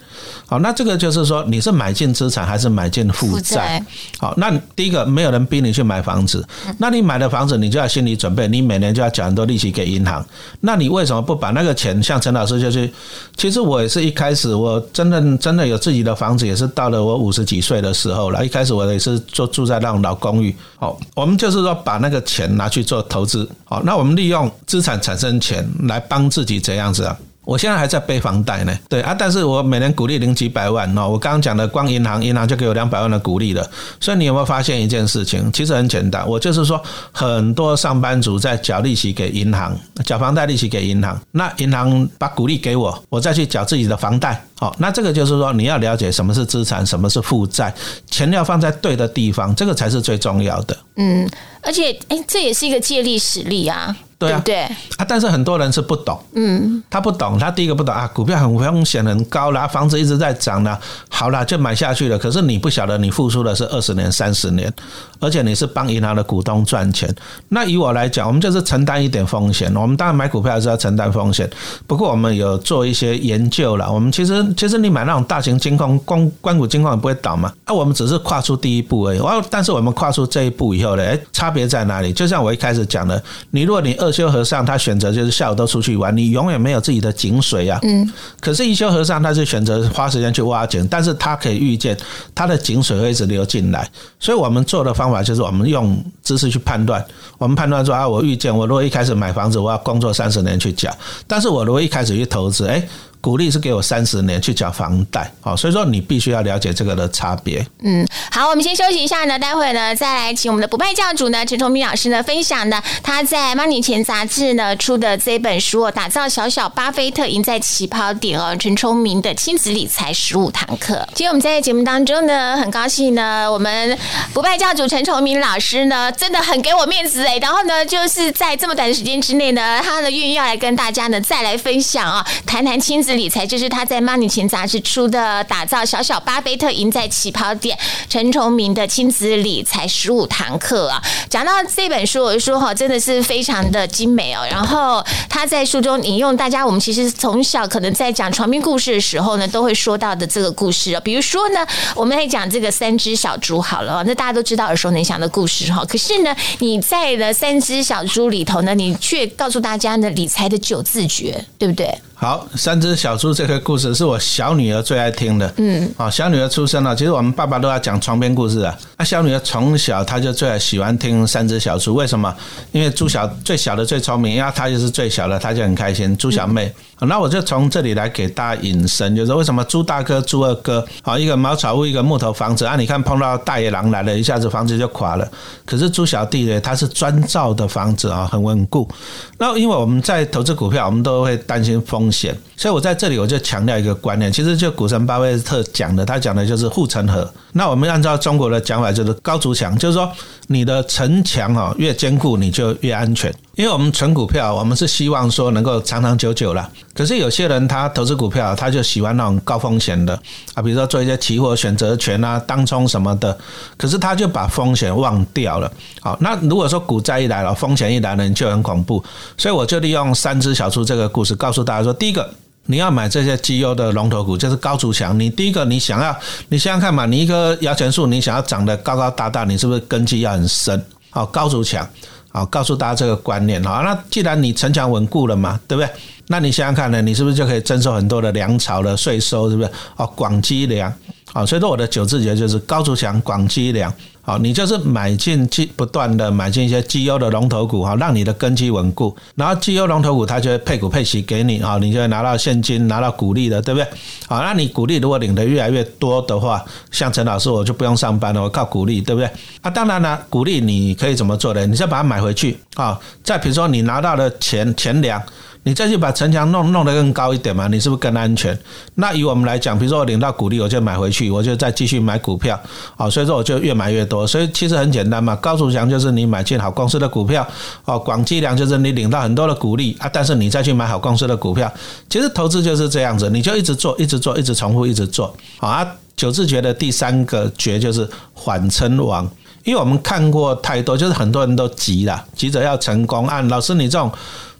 [SPEAKER 2] 好，那这个就是说你是买进资产还是买进负债？好，那第一个没有人逼你去买房子，那你买的房子你就要心理准备，你每年就要缴很多利息给银行。那你为什么不把那个钱？像陈老师就去，其实我也是一开始，我真的真的有自己的房子，也是到了我五十几岁的时时候了。一开始我也是住住在那种老公寓。哦，我们就是说把那个钱拿去做投资。好，那我们利用资产产生钱来帮自己怎样子啊？我现在还在背房贷呢，对啊，但是我每年鼓励领几百万哦。我刚刚讲的，光银行，银行就给我两百万的鼓励了。所以你有没有发现一件事情？其实很简单，我就是说，很多上班族在缴利息给银行，缴房贷利息给银行，那银行把鼓励给我，我再去缴自己的房贷。好，那这个就是说，你要了解什么是资产，什么是负债，钱要放在对的地方，这个才是最重要的。
[SPEAKER 1] 嗯，而且，哎，这也是一个借力使力啊。对啊，对。
[SPEAKER 2] 啊，但是很多人是不懂，嗯，他不懂，他第一个不懂啊，股票很风险很高啦，房子一直在涨啦，好了就买下去了。可是你不晓得，你付出的是二十年、三十年，而且你是帮银行的股东赚钱。那以我来讲，我们就是承担一点风险。我们当然买股票还是要承担风险，不过我们有做一些研究了。我们其实其实你买那种大型金矿、光关谷金矿也不会倒嘛。啊，我们只是跨出第一步而已。哇，但是我们跨出这一步以后呢，哎，差别在哪里？就像我一开始讲的，你如果你二二修和尚他选择就是下午都出去玩，你永远没有自己的井水啊。嗯。可是一修和尚他是选择花时间去挖井，但是他可以预见他的井水会一直流进来。所以我们做的方方法就是我们用知识去判断。我们判断说啊，我遇见我如果一开始买房子，我要工作三十年去缴；但是我如果一开始去投资，哎。鼓励是给我三十年去缴房贷，好，所以说你必须要了解这个的差别。
[SPEAKER 1] 嗯，好，我们先休息一下呢，待会呢再来请我们的不败教主呢陈崇明老师呢分享呢他在《Money 钱》杂志呢出的这本书《打造小小巴菲特赢在起跑点》哦，陈崇明的亲子理财十五堂课。今天我们在节目当中呢，很高兴呢，我们不败教主陈崇明老师呢真的很给我面子哎，然后呢就是在这么短的时间之内呢，他的愿意要来跟大家呢再来分享啊，谈谈亲子。理财就是他在《Money 钱》杂志出的，打造小小巴菲特赢在起跑点，陈崇明的亲子理财十五堂课啊。讲到这本书，我就说哈，真的是非常的精美哦。然后他在书中引用大家，我们其实从小可能在讲床边故事的时候呢，都会说到的这个故事哦。比如说呢，我们来讲这个三只小猪好了，那大家都知道耳熟能详的故事哈。可是呢，你在的三只小猪里头呢，你却告诉大家呢，理财的九字诀，对不对？
[SPEAKER 2] 好，三只小猪这个故事是我小女儿最爱听的。嗯，啊，小女儿出生了，其实我们爸爸都要讲床边故事啊。那小女儿从小她就最喜欢听三只小猪，为什么？因为猪小最小的最聪明，因为她就是最小的，她就很开心。猪小妹，那我就从这里来给大家引申，就是为什么猪大哥、猪二哥，好一个茅草屋，一个木头房子啊？你看碰到大野狼来了，一下子房子就垮了。可是猪小弟呢，他是砖造的房子啊，很稳固。那因为我们在投资股票，我们都会担心风险，所以我在这里我就强调一个观念，其实就股神巴菲特讲的，他讲的就是护城河。那我们按照中国的讲法，就是高筑墙，就是说你的城墙哦越坚固，你就越安全。因为我们存股票，我们是希望说能够长长久久了。可是有些人他投资股票，他就喜欢那种高风险的啊，比如说做一些期货选择权啊、当冲什么的。可是他就把风险忘掉了。好，那如果说股灾一来了，风险一来了，就很恐怖。所以我就利用三只小猪这个故事，告诉大家说：第一个，你要买这些绩优的龙头股，就是高筑墙。你第一个，你想要，你想想看嘛，你一棵摇钱树，你想要长得高高大大，你是不是根基要很深？好，高筑墙。好，告诉大家这个观念啊。那既然你城墙稳固了嘛，对不对？那你想想看呢，你是不是就可以征收很多的粮草的税收，是不是？哦，广积粮。好，所以说我的九字诀就是高筑墙，广积粮。好，你就是买进去不断的买进一些绩优的龙头股哈，让你的根基稳固。然后绩优龙头股它就会配股配息给你啊，你就会拿到现金，拿到股利的，对不对？好，那你股利如果领的越来越多的话，像陈老师我就不用上班了，我靠股利，对不对？啊，当然了，股利你可以怎么做的？你再把它买回去啊，再比如说你拿到的钱钱粮。你再去把城墙弄弄得更高一点嘛？你是不是更安全？那以我们来讲，比如说我领到股利，我就买回去，我就再继续买股票，好，所以说我就越买越多。所以其实很简单嘛，高筑墙就是你买进好公司的股票，哦，广积粮就是你领到很多的股利啊，但是你再去买好公司的股票。其实投资就是这样子，你就一直做，一直做，一直重复，一直做。好啊，九字诀的第三个诀就是缓称王，因为我们看过太多，就是很多人都急了，急着要成功。按老师你这种。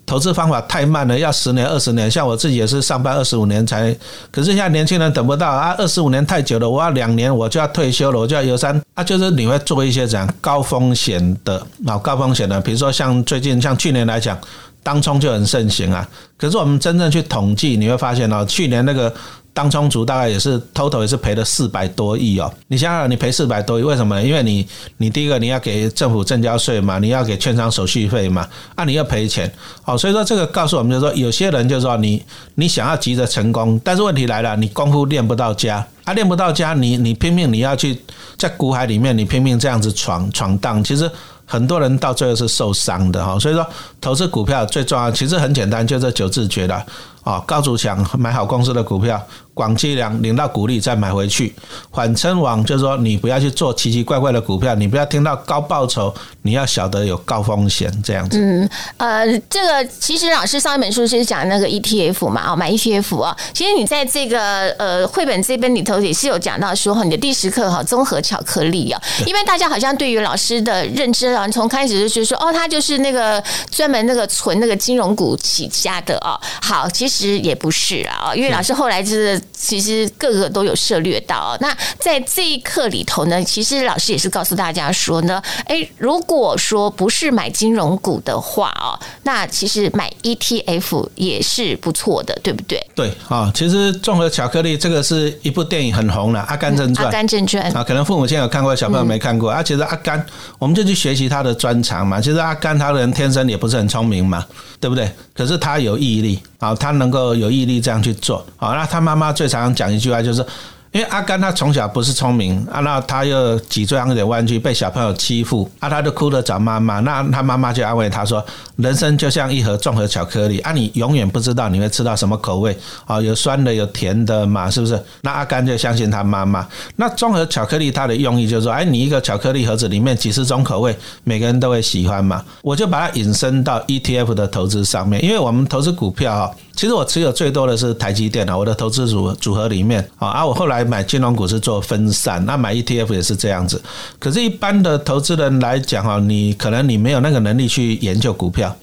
[SPEAKER 2] 投资方法太慢了，要十年二十年。像我自己也是上班二十五年才，可是现在年轻人等不到啊，二十五年太久了，我要两年我就要退休了，我就要游山啊。就是你会做一些这样高风险的啊，高风险的，比如说像最近像去年来讲，当冲就很盛行啊。可是我们真正去统计，你会发现哦，去年那个。当充足大概也是 total 也是赔了四百多亿哦。你想想，你赔四百多亿，为什么？因为你你第一个你要给政府正交税嘛，你要给券商手续费嘛，啊，你要赔钱。好，所以说这个告诉我们就是说，有些人就是说你你想要急着成功，但是问题来了，你功夫练不到家，啊，练不到家，你你拼命你要去在股海里面，你拼命这样子闯闯荡，其实很多人到最后是受伤的哈。所以说，投资股票最重要，其实很简单，就这九字诀了。啊，高筑墙，买好公司的股票，广积粮，领到股利再买回去。缓称王就是说，你不要去做奇奇怪怪的股票，你不要听到高报酬，你要晓得有高风险这样子。
[SPEAKER 1] 嗯，呃，这个其实老师上一本书是讲那个 ETF 嘛，哦，买 ETF 啊。其实你在这个呃绘本这边里头也是有讲到说，哈，你的第十课哈，综合巧克力啊，因为大家好像对于老师的认知啊，从开始就是说，哦，他就是那个专门那个存那个金融股起家的哦。好。其实也不是啊，因为老师后来就是其实各个都有涉略到。那在这一课里头呢，其实老师也是告诉大家说呢，诶，如果说不是买金融股的话哦，那其实买 ETF 也是不错的，对不对？
[SPEAKER 2] 对啊，其实综合巧克力这个是一部电影很红了，《阿甘正传》。
[SPEAKER 1] 阿甘正传
[SPEAKER 2] 啊，可能父母亲有看过，小朋友没看过啊。其实阿甘，我们就去学习他的专长嘛。其实阿甘他的人天生也不是很聪明嘛，对不对？可是他有毅力好，他。能够有毅力这样去做，好，那他妈妈最常讲一句话就是。因为阿甘他从小不是聪明啊，那他又脊椎有点弯曲，被小朋友欺负啊，他就哭着找妈妈。那他妈妈就安慰他说：“人生就像一盒综合巧克力啊，你永远不知道你会吃到什么口味啊，有酸的，有甜的嘛，是不是？”那阿甘就相信他妈妈。那综合巧克力它的用意就是说，哎，你一个巧克力盒子里面几十种口味，每个人都会喜欢嘛。我就把它引申到 ETF 的投资上面，因为我们投资股票哈，其实我持有最多的是台积电啊，我的投资组组合里面啊，啊，我后来买金融股是做分散，那买 ETF 也是这样子。可是，一般的投资人来讲哈，你可能你没有那个能力去研究股票。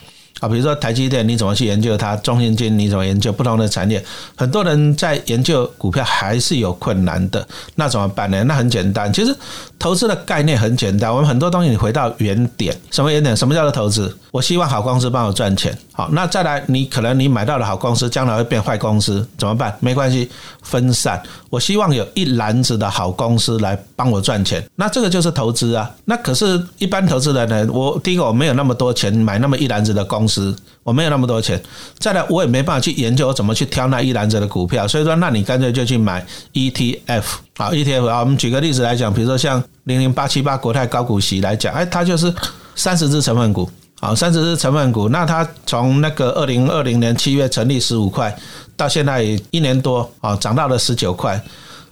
[SPEAKER 2] 啊，比如说台积电，你怎么去研究它？中信金你怎么研究不同的产业？很多人在研究股票还是有困难的，那怎么办呢？那很简单，其实投资的概念很简单。我们很多东西你回到原点，什么原点？什么叫做投资？我希望好公司帮我赚钱。好，那再来，你可能你买到了好公司，将来会变坏公司，怎么办？没关系，分散。我希望有一篮子的好公司来帮我赚钱，那这个就是投资啊。那可是，一般投资人呢，我第一个我没有那么多钱买那么一篮子的公司，我没有那么多钱。再来，我也没办法去研究怎么去挑那一篮子的股票。所以说，那你干脆就去买 ETF 好 ETF 啊。我们举个例子来讲，比如说像零零八七八国泰高股息来讲，哎，它就是三十只成分股。好，三十只成分股，那它从那个二零二零年七月成立十五块，到现在一年多啊，涨到了十九块。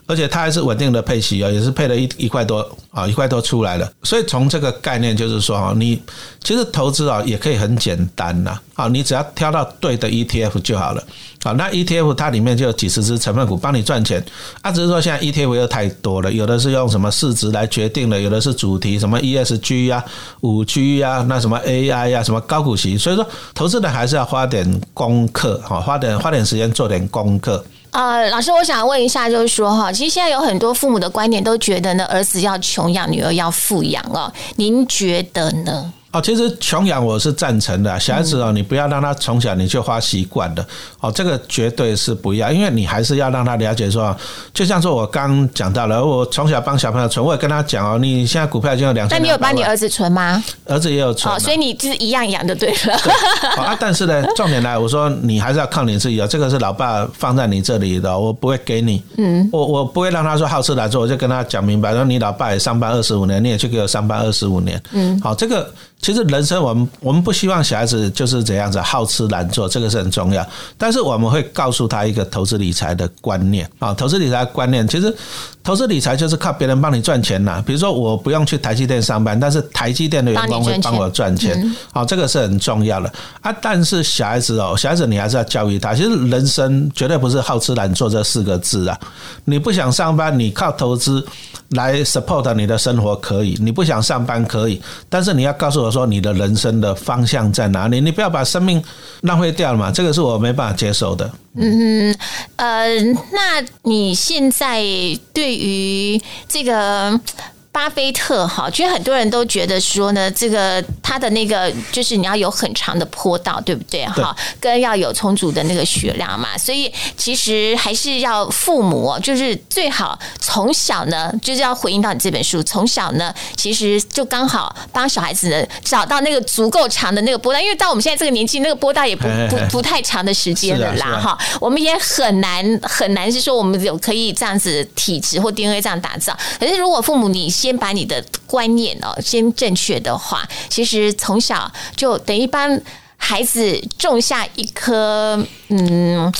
[SPEAKER 2] 而且它还是稳定的配息啊，也是配了一一块多啊，一块多出来了。所以从这个概念就是说啊，你其实投资啊也可以很简单呐啊，你只要挑到对的 ETF 就好了啊。那 ETF 它里面就有几十只成分股帮你赚钱啊，只是说现在 ETF 又太多了，有的是用什么市值来决定的，有的是主题什么 ESG 呀、五 G 呀、那什么 AI 呀、什么高股息。所以说，投资人还是要花点功课哈，花点花点时间做点功课。
[SPEAKER 1] 呃，老师，我想问一下，就是说哈，其实现在有很多父母的观点都觉得呢，儿子要穷养，女儿要富养哦，您觉得呢？
[SPEAKER 2] 哦，其实穷养我是赞成的，小孩子哦，你不要让他从小你就花习惯的，哦，这个绝对是不要，因为你还是要让他了解说，就像说我刚讲到了，我从小帮小朋友存，我也跟他讲哦，你现在股票已经有两千，
[SPEAKER 1] 但你有帮你儿子存吗？
[SPEAKER 2] 儿子也有存，
[SPEAKER 1] 所以你就是一样养就对了。
[SPEAKER 2] 啊，但是呢，重点来，我说你还是要靠你自己哦，这个是老爸放在你这里的，我不会给你，嗯，我我不会让他说好吃懒做，我就跟他讲明白，说你老爸也上班二十五年，你也去给我上班二十五年，嗯，好，这个。其实人生，我们我们不希望小孩子就是这样子好吃懒做，这个是很重要。但是我们会告诉他一个投资理财的观念啊，投资理财观念，其实投资理财就是靠别人帮你赚钱呐。比如说，我不用去台积电上班，但是台积电的员工会帮我赚钱，好，这个是很重要的啊。但是小孩子哦，小孩子你还是要教育他，其实人生绝对不是好吃懒做这四个字啊。你不想上班，你靠投资来 support 你的生活可以；你不想上班可以，但是你要告诉我。说你的人生的方向在哪里？你不要把生命浪费掉了嘛？这个是我没办法接受的。
[SPEAKER 1] 嗯呃，那你现在对于这个？巴菲特哈，其实很多人都觉得说呢，这个他的那个就是你要有很长的坡道，对不对哈？跟要有充足的那个血量嘛，所以其实还是要父母，就是最好从小呢，就是要回应到你这本书，从小呢，其实就刚好帮小孩子呢找到那个足够长的那个波道，因为到我们现在这个年纪，那个波道也不不不太长的时间了啦哈，我们也很难很难是说我们有可以这样子体质或 DNA 这样打造，可是如果父母你。先把你的观念哦，先正确的话，其实从小就等于帮孩子种下一颗嗯。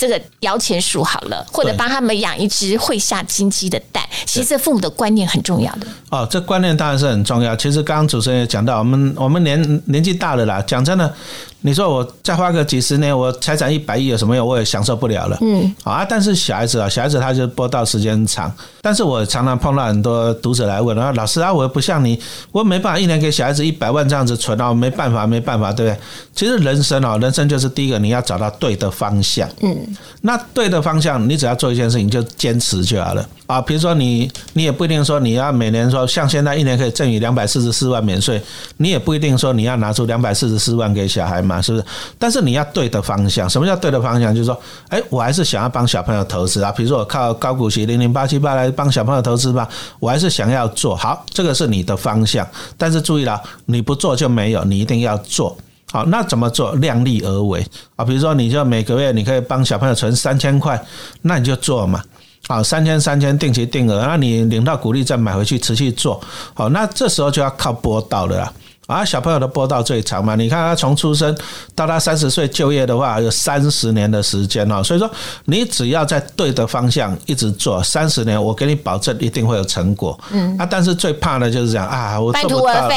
[SPEAKER 1] 这个摇钱树好了，或者帮他们养一只会下金鸡的蛋。其实父母的观念很重要的。
[SPEAKER 2] 哦，这观念当然是很重要。其实刚刚主持人也讲到，我们我们年年纪大了啦，讲真的，你说我再花个几十年，我财产一百亿有什么用？我也享受不了了。嗯，啊，但是小孩子啊，小孩子他就播到时间长。但是我常常碰到很多读者来问啊，老师啊，我又不像你，我没办法一年给小孩子一百万这样子存啊，没办法，没办法，对不对？其实人生啊，人生就是第一个，你要找到对的方向。嗯。那对的方向，你只要做一件事情，就坚持就好了啊。比如说你，你也不一定说你要每年说像现在一年可以赠予两百四十四万免税，你也不一定说你要拿出两百四十四万给小孩嘛，嘛是不是？但是你要对的方向。什么叫对的方向？就是说，哎，我还是想要帮小朋友投资啊。比如说我靠高股息零零八七八来帮小朋友投资吧，我还是想要做好，这个是你的方向。但是注意了，你不做就没有，你一定要做。好，那怎么做？量力而为啊！比如说，你就每个月你可以帮小朋友存三千块，那你就做嘛。好，三千三千定期定额，那你领到股利再买回去持续做。好，那这时候就要靠波道了。啊，小朋友的波道最长嘛，你看他从出生到他三十岁就业的话，有三十年的时间哦。所以说，你只要在对的方向一直做三十年，我给你保证一定会有成果。嗯，啊，但是最怕的就是讲啊，我做不到。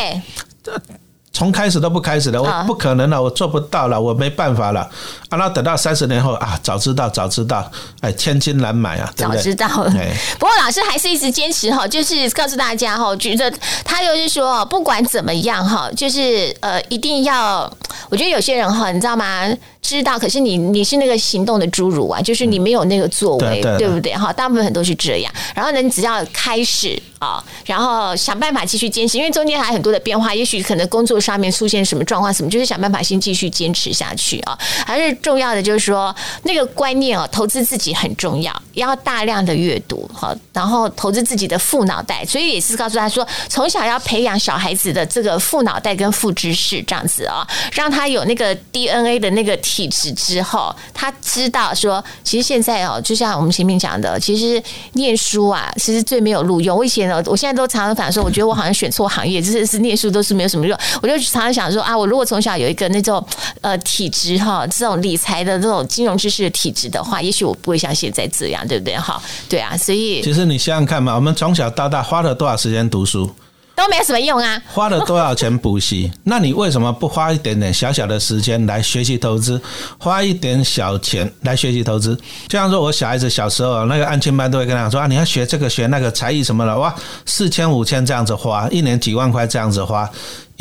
[SPEAKER 2] 从开始都不开始的，
[SPEAKER 1] 啊
[SPEAKER 2] 我不可能了，我做不到了，我没办法了。啊，那等到三十年后啊，早知道，早知道，哎，千金难买啊，对不对？
[SPEAKER 1] 早知道了
[SPEAKER 2] 哎。
[SPEAKER 1] 不过老师还是一直坚持哈，就是告诉大家哈，觉得他就是说，不管怎么样哈，就是呃，一定要，我觉得有些人哈，你知道吗？知道，可是你你是那个行动的侏儒啊，就是你没有那个作为，
[SPEAKER 2] 对
[SPEAKER 1] 不对？哈，大部分很多是这样。然后呢，你只要开始啊，然后想办法继续坚持，因为中间还有很多的变化，也许可能工作上面出现什么状况，什么就是想办法先继续坚持下去啊。还是重要的就是说，那个观念哦，投资自己很重要，要大量的阅读哈，然后投资自己的副脑袋，所以也是告诉他说，从小要培养小孩子的这个副脑袋跟副知识这样子啊，让他有那个 DNA 的那个体质之后，他知道说，其实现在哦，就像我们前面讲的，其实念书啊，其实最没有路用。我以前呢，我现在都常常反说，我觉得我好像选错行业，就是是念书都是没有什么用。我就常常想说啊，我如果从小有一个那种呃体质哈，这种理财的这种金融知识的体质的话，也许我不会像现在这样，对不对？哈，对啊，所以
[SPEAKER 2] 其实你想想看嘛，我们从小到大花了多少时间读书，
[SPEAKER 1] 都没有什么用啊。
[SPEAKER 2] 花了多少钱补习？那你为什么不花一点点小小的时间来学习投资，花一点小钱来学习投资？就像说我小孩子小时候那个安亲班都会跟他说啊，你要学这个学那个才艺什么的，哇，四千五千这样子花，一年几万块这样子花。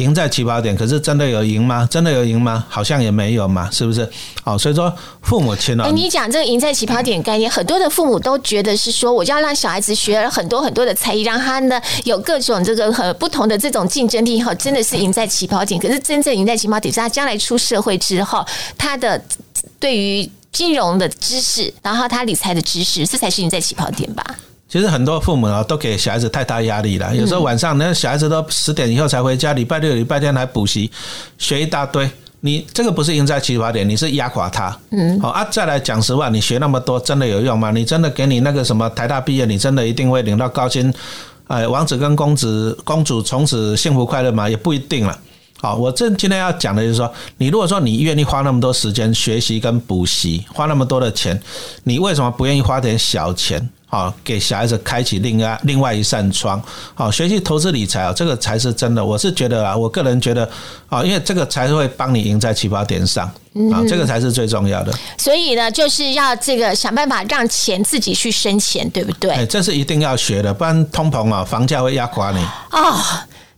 [SPEAKER 2] 赢在起跑点，可是真的有赢吗？真的有赢吗？好像也没有嘛，是不是？好，所以说父母亲呢
[SPEAKER 1] 哎，，你讲这个赢在起跑点概念，很多的父母都觉得是说，我就要让小孩子学了很多很多的才艺，让他呢有各种这个很不同的这种竞争力哈，真的是赢在起跑点。可是真正赢在起跑点是他将来出社会之后，他的对于金融的知识，然后他理财的知识，这才是赢在起跑点吧？
[SPEAKER 2] 其实很多父母啊，都给小孩子太大压力了。有时候晚上那小孩子都十点以后才回家，礼拜六、礼拜天还补习，学一大堆。你这个不是赢在起跑点，你是压垮他。嗯，好啊。再来讲实话，你学那么多真的有用吗？你真的给你那个什么台大毕业，你真的一定会领到高薪？哎，王子跟公子、公主从此幸福快乐吗？也不一定了。好，我这今天要讲的就是说，你如果说你愿意花那么多时间学习跟补习，花那么多的钱，你为什么不愿意花点小钱？好，给小孩子开启另外另外一扇窗。好，学习投资理财啊，这个才是真的。我是觉得啊，我个人觉得啊，因为这个才会帮你赢在起跑点上啊，这个才是最重要的。
[SPEAKER 1] 所以呢，就是要这个想办法让钱自己去生钱，对不对？
[SPEAKER 2] 哎，这是一定要学的，不然通膨啊，房价会压垮你。
[SPEAKER 1] 哦。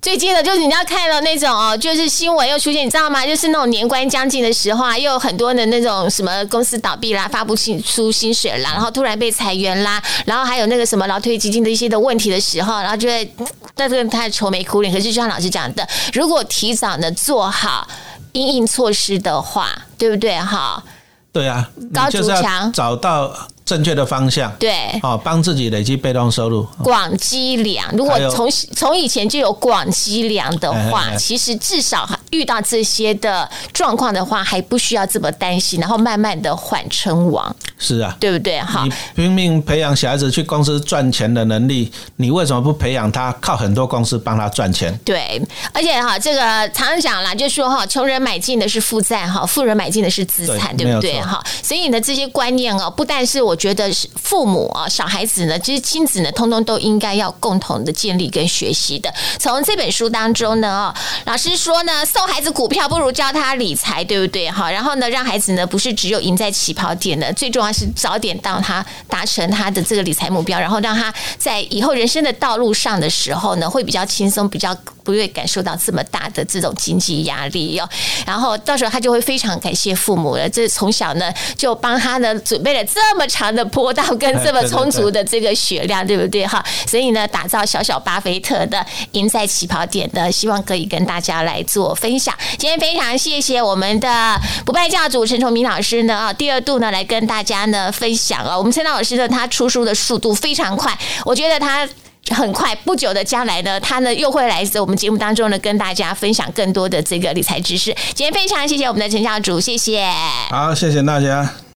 [SPEAKER 1] 最近的就是你要看到那种哦，就是新闻又出现，你知道吗？就是那种年关将近的时候啊，又有很多的那种什么公司倒闭啦，发不出出薪水啦，然后突然被裁员啦，然后还有那个什么劳退基金的一些的问题的时候，然后就会那这个他愁眉苦脸。可是就像老师讲的，如果提早的做好应应措施的话，对不对？哈，
[SPEAKER 2] 对啊，
[SPEAKER 1] 高筑墙
[SPEAKER 2] 找到正确的方向，
[SPEAKER 1] 对。
[SPEAKER 2] 哦，帮自己累积被动收入。
[SPEAKER 1] 广积粮，如果从从以前就有广积粮的话，
[SPEAKER 2] 哎哎哎
[SPEAKER 1] 其实至少遇到这些的状况的话，还不需要这么担心，然后慢慢的缓称王，
[SPEAKER 2] 是啊，
[SPEAKER 1] 对不对？哈
[SPEAKER 2] 你，拼命培养小孩子去公司赚钱的能力，你为什么不培养他靠很多公司帮他赚钱？
[SPEAKER 1] 对，而且哈，这个常常讲啦，就说哈，穷人买进的是负债哈，富人买进的是资产，对不对？哈，所以呢，这些观念哦，不但是我我觉得是父母啊、小孩子呢，其实亲子呢，通通都应该要共同的建立跟学习的。从这本书当中呢，哦，老师说呢，送孩子股票不如教他理财，对不对？哈，然后呢，让孩子呢不是只有赢在起跑点的，最重要是早点到他达成他的这个理财目标，然后让他在以后人生的道路上的时候呢，会比较轻松，比较不会感受到这么大的这种经济压力哦。然后到时候他就会非常感谢父母了，这从小呢就帮他呢准备了这么长的坡道跟这么 充足的这个血量，对不对哈？所以呢，打造小小巴菲特的赢在起跑点的，希望可以跟大家来做分享。今天非常谢谢我们的不败教主陈崇明老师呢啊，第二度呢来跟大家呢分享啊，我们陈老师呢他出书的速度非常快，我觉得他。很快不久的将来呢，他呢又会来自我们节目当中呢，跟大家分享更多的这个理财知识。今天非常谢谢我们的陈教主，谢谢。
[SPEAKER 2] 好，谢谢大家。